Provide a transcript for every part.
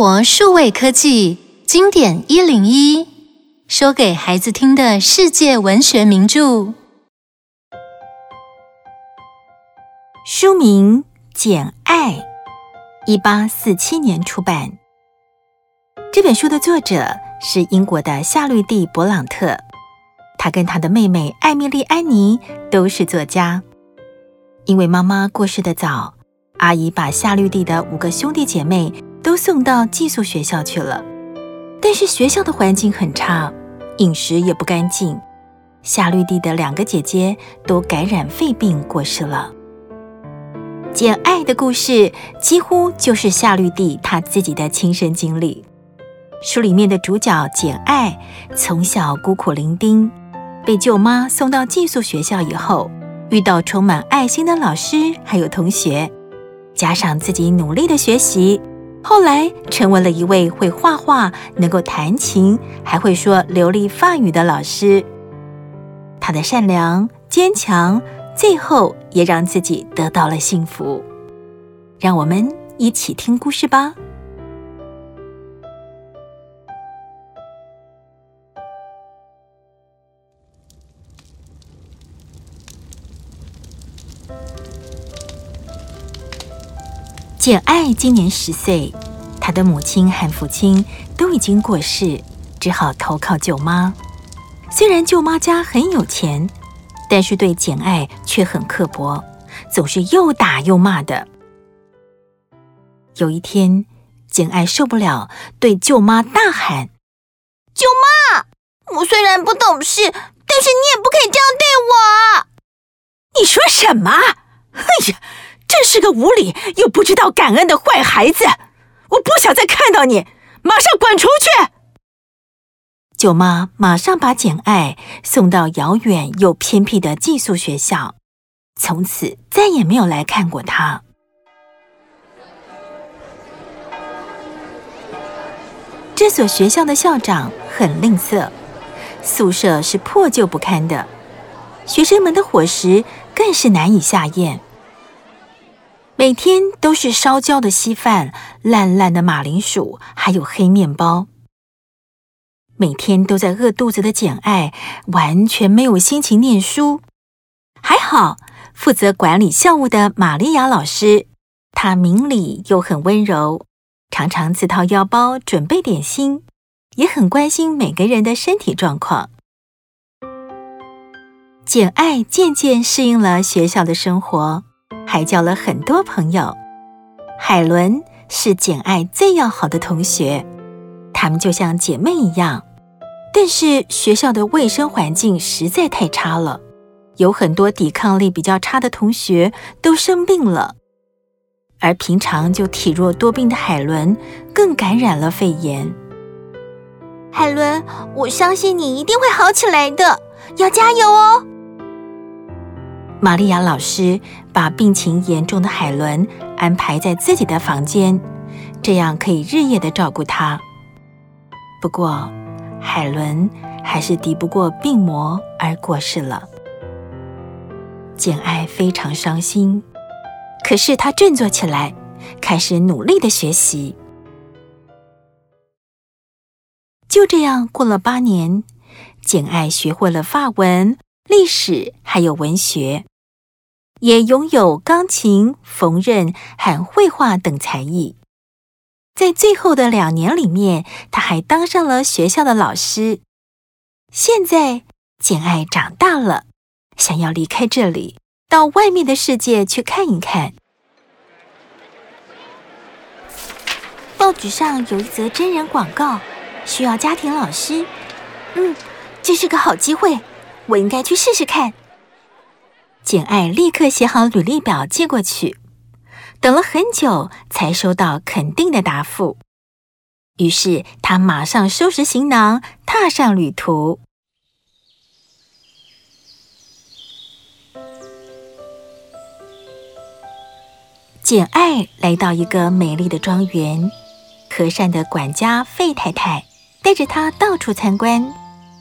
活数位科技经典一零一，说给孩子听的世界文学名著。书名《简爱》，一八四七年出版。这本书的作者是英国的夏绿蒂·勃朗特，他跟他的妹妹艾蜜莉·安妮都是作家。因为妈妈过世的早，阿姨把夏绿蒂的五个兄弟姐妹都送到寄宿学校去了。但是学校的环境很差，饮食也不干净。夏绿蒂的两个姐姐都感染肺病过世了。简爱的故事几乎就是夏绿蒂她自己的亲身经历。书里面的主角简爱从小孤苦伶仃，被舅妈送到寄宿学校以后，遇到充满爱心的老师还有同学，加上自己努力的学习，后来成为了一位会画画、能够弹琴、还会说流利法语的老师。他的善良、坚强。最后也让自己得到了幸福，让我们一起听故事吧。简爱今年十岁，她的母亲和父亲都已经过世，只好投靠舅妈。虽然舅妈家很有钱。但是对简爱却很刻薄，总是又打又骂的。有一天，简爱受不了，对舅妈大喊：“舅妈，我虽然不懂事，但是你也不可以这样对我。”你说什么？哎呀，真是个无理又不知道感恩的坏孩子！我不想再看到你，马上滚出去！舅妈马上把简爱送到遥远又偏僻的寄宿学校，从此再也没有来看过她。这所学校的校长很吝啬，宿舍是破旧不堪的，学生们的伙食更是难以下咽，每天都是烧焦的稀饭、烂烂的马铃薯，还有黑面包。每天都在饿肚子的简爱完全没有心情念书。还好，负责管理校务的玛利亚老师，她明理又很温柔，常常自掏腰包准备点心，也很关心每个人的身体状况。简爱渐渐适应了学校的生活，还交了很多朋友。海伦是简爱最要好的同学，她们就像姐妹一样。但是学校的卫生环境实在太差了，有很多抵抗力比较差的同学都生病了，而平常就体弱多病的海伦更感染了肺炎。海伦，我相信你一定会好起来的，要加油哦！玛利亚老师把病情严重的海伦安排在自己的房间，这样可以日夜的照顾她。不过，海伦还是敌不过病魔而过世了。简爱非常伤心，可是她振作起来，开始努力的学习。就这样过了八年，简爱学会了法文、历史还有文学，也拥有钢琴、缝纫和绘画等才艺。在最后的两年里面，他还当上了学校的老师。现在，简爱长大了，想要离开这里，到外面的世界去看一看。报纸上有一则真人广告，需要家庭老师。嗯，这是个好机会，我应该去试试看。简爱立刻写好履历表寄过去。等了很久，才收到肯定的答复。于是他马上收拾行囊，踏上旅途。简爱来到一个美丽的庄园，和善的管家费太太带着他到处参观，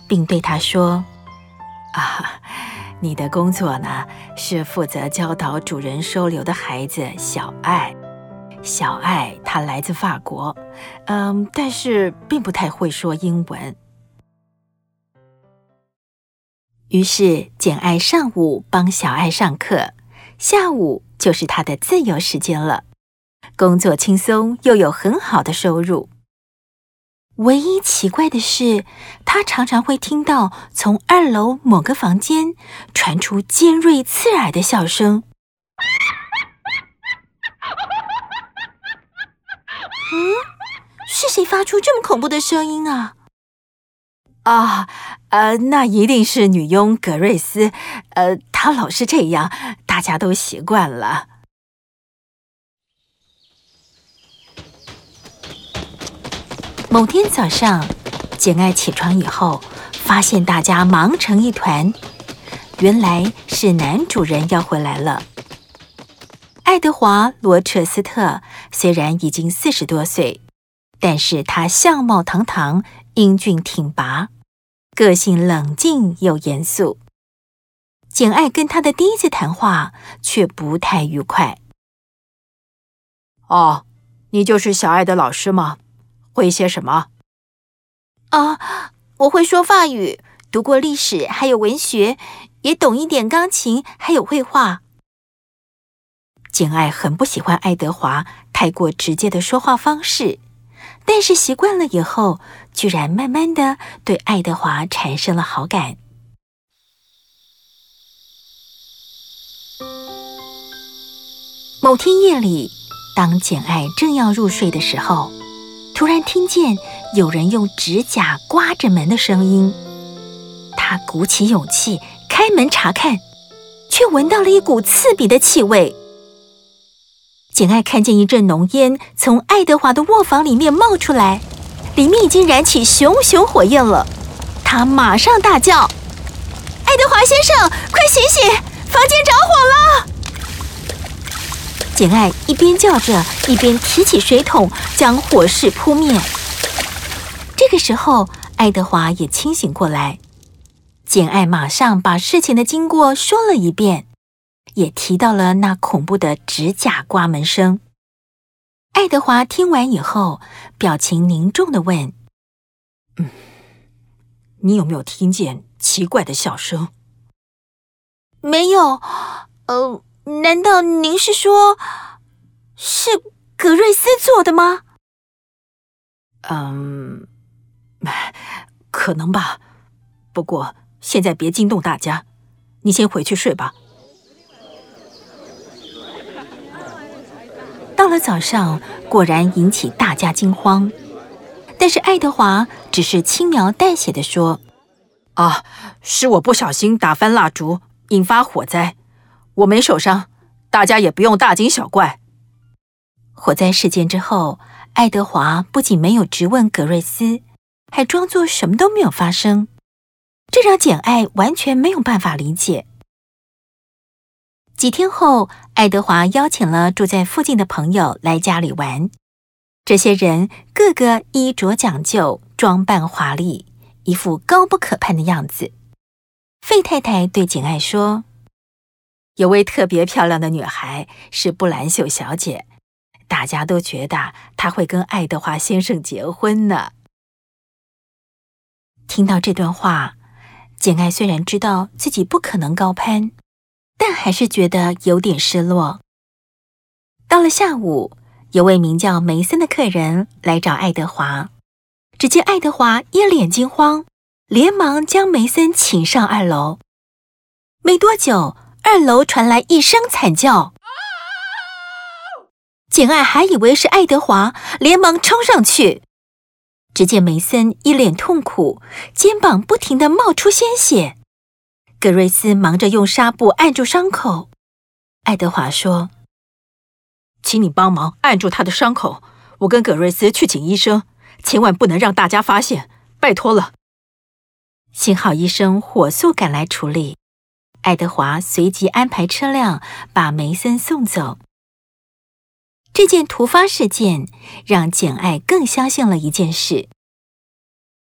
并对他说：“啊。”你的工作呢，是负责教导主人收留的孩子小爱。小爱她来自法国，嗯，但是并不太会说英文。于是，简爱上午帮小爱上课，下午就是她的自由时间了。工作轻松，又有很好的收入。唯一奇怪的是，他常常会听到从二楼某个房间传出尖锐刺耳的笑声。嗯，是谁发出这么恐怖的声音啊？啊，呃，那一定是女佣格瑞斯，呃，她老是这样，大家都习惯了。某天早上，简爱起床以后，发现大家忙成一团，原来是男主人要回来了。爱德华·罗彻斯特虽然已经四十多岁，但是他相貌堂堂，英俊挺拔。个性冷静又严肃，简爱跟他的第一次谈话却不太愉快。哦，你就是小爱的老师吗？会些什么？啊，我会说法语，读过历史，还有文学，也懂一点钢琴，还有绘画。简爱很不喜欢爱德华太过直接的说话方式。但是习惯了以后，居然慢慢的对爱德华产生了好感。某天夜里，当简爱正要入睡的时候，突然听见有人用指甲刮着门的声音。他鼓起勇气开门查看，却闻到了一股刺鼻的气味。简爱看见一阵浓烟从爱德华的卧房里面冒出来，里面已经燃起熊熊火焰了。她马上大叫：“爱德华先生，快醒醒，房间着火了！”简爱一边叫着，一边提起水桶将火势扑灭。这个时候，爱德华也清醒过来，简爱马上把事情的经过说了一遍。也提到了那恐怖的指甲刮门声。爱德华听完以后，表情凝重地问：“嗯，你有没有听见奇怪的笑声？”“没有。”“呃，难道您是说，是格瑞斯做的吗？”“嗯，可能吧。不过现在别惊动大家，你先回去睡吧。”到了早上，果然引起大家惊慌。但是爱德华只是轻描淡写的说：“啊，是我不小心打翻蜡烛，引发火灾，我没受伤，大家也不用大惊小怪。”火灾事件之后，爱德华不仅没有质问格瑞斯，还装作什么都没有发生，这让简爱完全没有办法理解。几天后，爱德华邀请了住在附近的朋友来家里玩。这些人个个衣着讲究，装扮华丽，一副高不可攀的样子。费太太对简爱说：“有位特别漂亮的女孩是布兰秀小姐，大家都觉得她会跟爱德华先生结婚呢。”听到这段话，简爱虽然知道自己不可能高攀。但还是觉得有点失落。到了下午，有位名叫梅森的客人来找爱德华。只见爱德华一脸惊慌，连忙将梅森请上二楼。没多久，二楼传来一声惨叫。简爱还以为是爱德华，连忙冲上去。只见梅森一脸痛苦，肩膀不停地冒出鲜血。格瑞斯忙着用纱布按住伤口。爱德华说：“请你帮忙按住他的伤口，我跟格瑞斯去请医生，千万不能让大家发现，拜托了。”幸好医生火速赶来处理。爱德华随即安排车辆把梅森送走。这件突发事件让简爱更相信了一件事：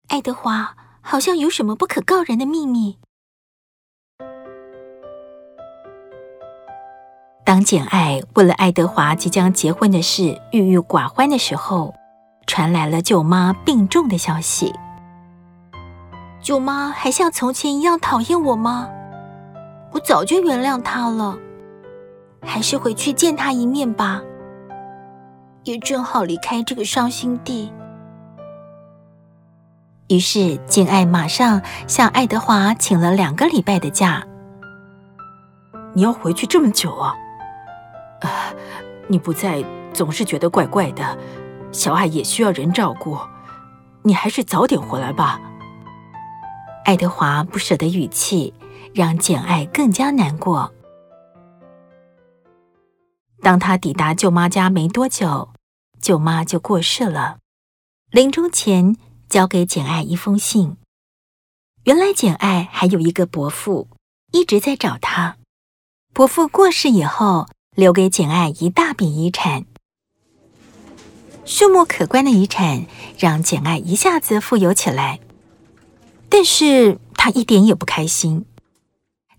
爱德华好像有什么不可告人的秘密。当简爱为了爱德华即将结婚的事郁郁寡欢的时候，传来了舅妈病重的消息。舅妈还像从前一样讨厌我吗？我早就原谅他了，还是回去见他一面吧。也正好离开这个伤心地。于是，简爱马上向爱德华请了两个礼拜的假。你要回去这么久啊？啊，你不在，总是觉得怪怪的。小爱也需要人照顾，你还是早点回来吧。爱德华不舍得语气让简爱更加难过。当他抵达舅妈家没多久，舅妈就过世了。临终前，交给简爱一封信。原来简爱还有一个伯父，一直在找她。伯父过世以后，留给简爱一大笔遗产，数目可观的遗产让简爱一下子富有起来。但是她一点也不开心。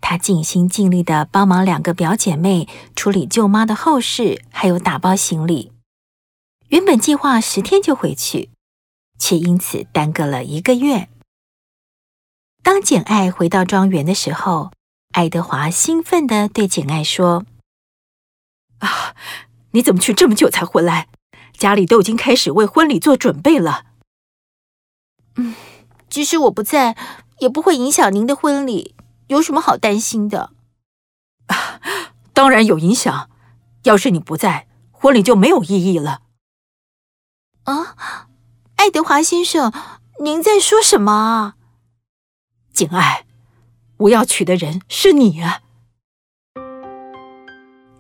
她尽心尽力地帮忙两个表姐妹处理舅妈的后事，还有打包行李。原本计划十天就回去，却因此耽搁了一个月。当简爱回到庄园的时候，爱德华兴奋地对简爱说：“啊，你怎么去这么久才回来？家里都已经开始为婚礼做准备了。”“嗯。”即使我不在，也不会影响您的婚礼，有什么好担心的？啊，当然有影响。要是你不在，婚礼就没有意义了。啊，爱德华先生，您在说什么啊？简爱，我要娶的人是你啊！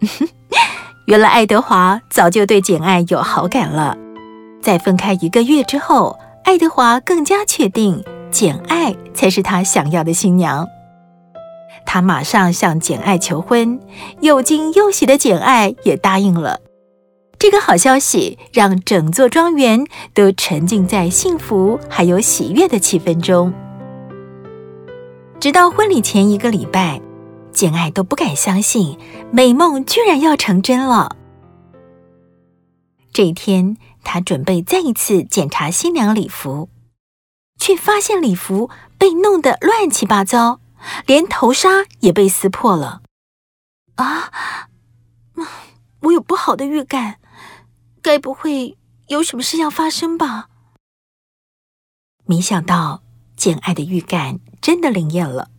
原来爱德华早就对简爱有好感了。在分开一个月之后。爱德华更加确定，简爱才是他想要的新娘。他马上向简爱求婚，又惊又喜的简爱也答应了。这个好消息让整座庄园都沉浸在幸福还有喜悦的气氛中。直到婚礼前一个礼拜，简爱都不敢相信美梦居然要成真了。这一天，他准备再一次检查新娘礼服，却发现礼服被弄得乱七八糟，连头纱也被撕破了。啊，我有不好的预感，该不会有什么事要发生吧？没想到，简爱的预感真的灵验了。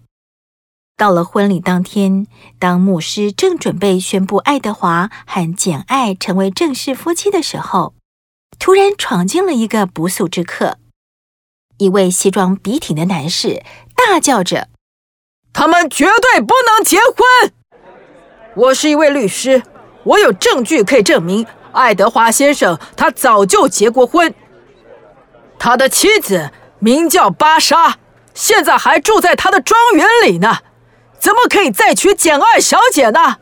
到了婚礼当天，当牧师正准备宣布爱德华和简爱成为正式夫妻的时候，突然闯进了一个不速之客，一位西装笔挺的男士，大叫着：“他们绝对不能结婚！我是一位律师，我有证据可以证明爱德华先生他早就结过婚，他的妻子名叫芭莎，现在还住在他的庄园里呢，怎么可以再娶简爱小姐呢？”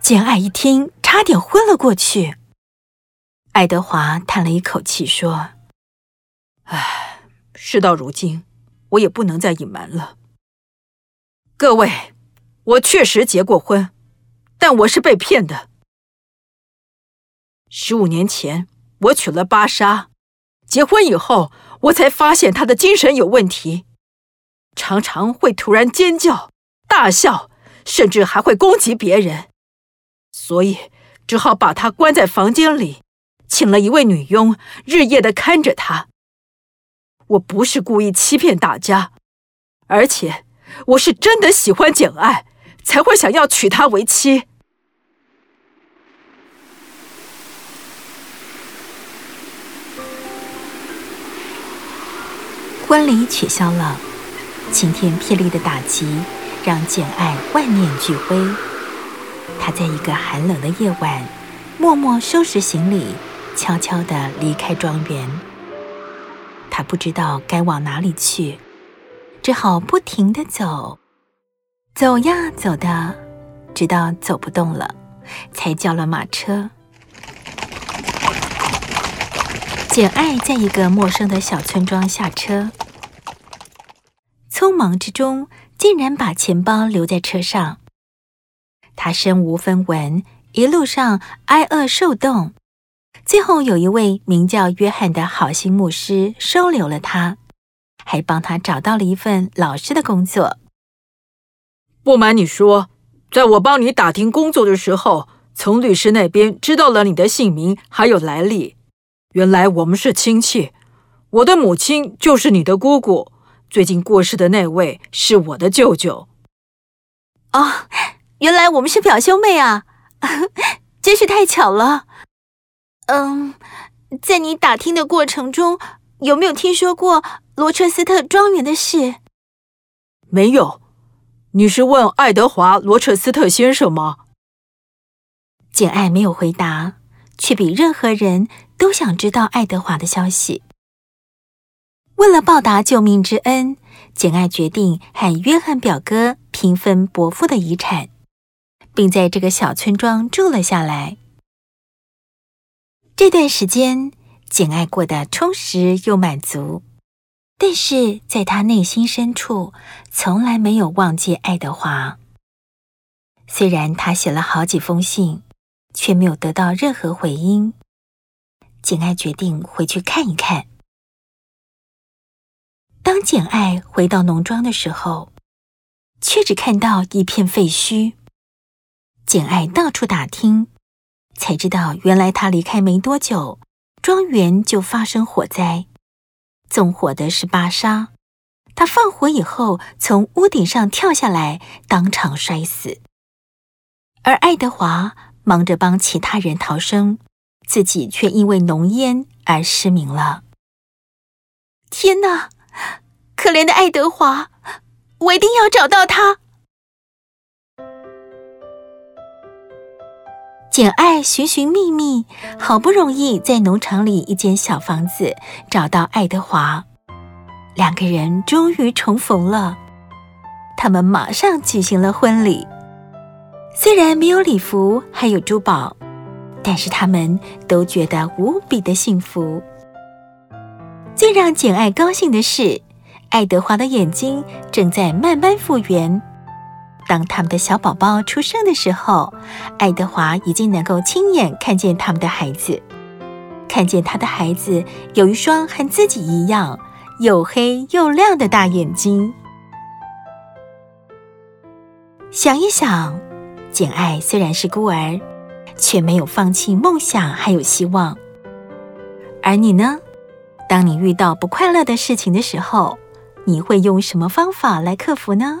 简爱一听，差点昏了过去。爱德华叹了一口气，说：“唉，事到如今，我也不能再隐瞒了。各位，我确实结过婚，但我是被骗的。十五年前，我娶了芭莎，结婚以后，我才发现她的精神有问题，常常会突然尖叫、大笑，甚至还会攻击别人，所以只好把她关在房间里。”请了一位女佣，日夜的看着她。我不是故意欺骗大家，而且我是真的喜欢简爱，才会想要娶她为妻。婚礼取消了，晴天霹雳的打击让简爱万念俱灰。她在一个寒冷的夜晚，默默收拾行李。悄悄地离开庄园，他不知道该往哪里去，只好不停地走，走呀走的，直到走不动了，才叫了马车。简爱在一个陌生的小村庄下车，匆忙之中竟然把钱包留在车上。他身无分文，一路上挨饿受冻。最后有一位名叫约翰的好心牧师收留了他，还帮他找到了一份老师的工作。不瞒你说，在我帮你打听工作的时候，从律师那边知道了你的姓名还有来历。原来我们是亲戚，我的母亲就是你的姑姑，最近过世的那位是我的舅舅。哦，原来我们是表兄妹啊，真是太巧了。嗯，在你打听的过程中，有没有听说过罗彻斯特庄园的事？没有。你是问爱德华·罗彻斯特先生吗？简爱没有回答，却比任何人都想知道爱德华的消息。为了报答救命之恩，简爱决定和约翰表哥平分伯父的遗产，并在这个小村庄住了下来。这段时间，简爱过得充实又满足，但是在他内心深处，从来没有忘记爱德华。虽然他写了好几封信，却没有得到任何回音。简爱决定回去看一看。当简爱回到农庄的时候，却只看到一片废墟。简爱到处打听。才知道，原来他离开没多久，庄园就发生火灾。纵火的是巴莎，他放火以后从屋顶上跳下来，当场摔死。而爱德华忙着帮其他人逃生，自己却因为浓烟而失明了。天哪，可怜的爱德华！我一定要找到他。简爱寻寻觅觅，好不容易在农场里一间小房子找到爱德华，两个人终于重逢了。他们马上举行了婚礼，虽然没有礼服，还有珠宝，但是他们都觉得无比的幸福。最让简爱高兴的是，爱德华的眼睛正在慢慢复原。当他们的小宝宝出生的时候，爱德华已经能够亲眼看见他们的孩子，看见他的孩子有一双和自己一样又黑又亮的大眼睛。想一想，简爱虽然是孤儿，却没有放弃梦想，还有希望。而你呢？当你遇到不快乐的事情的时候，你会用什么方法来克服呢？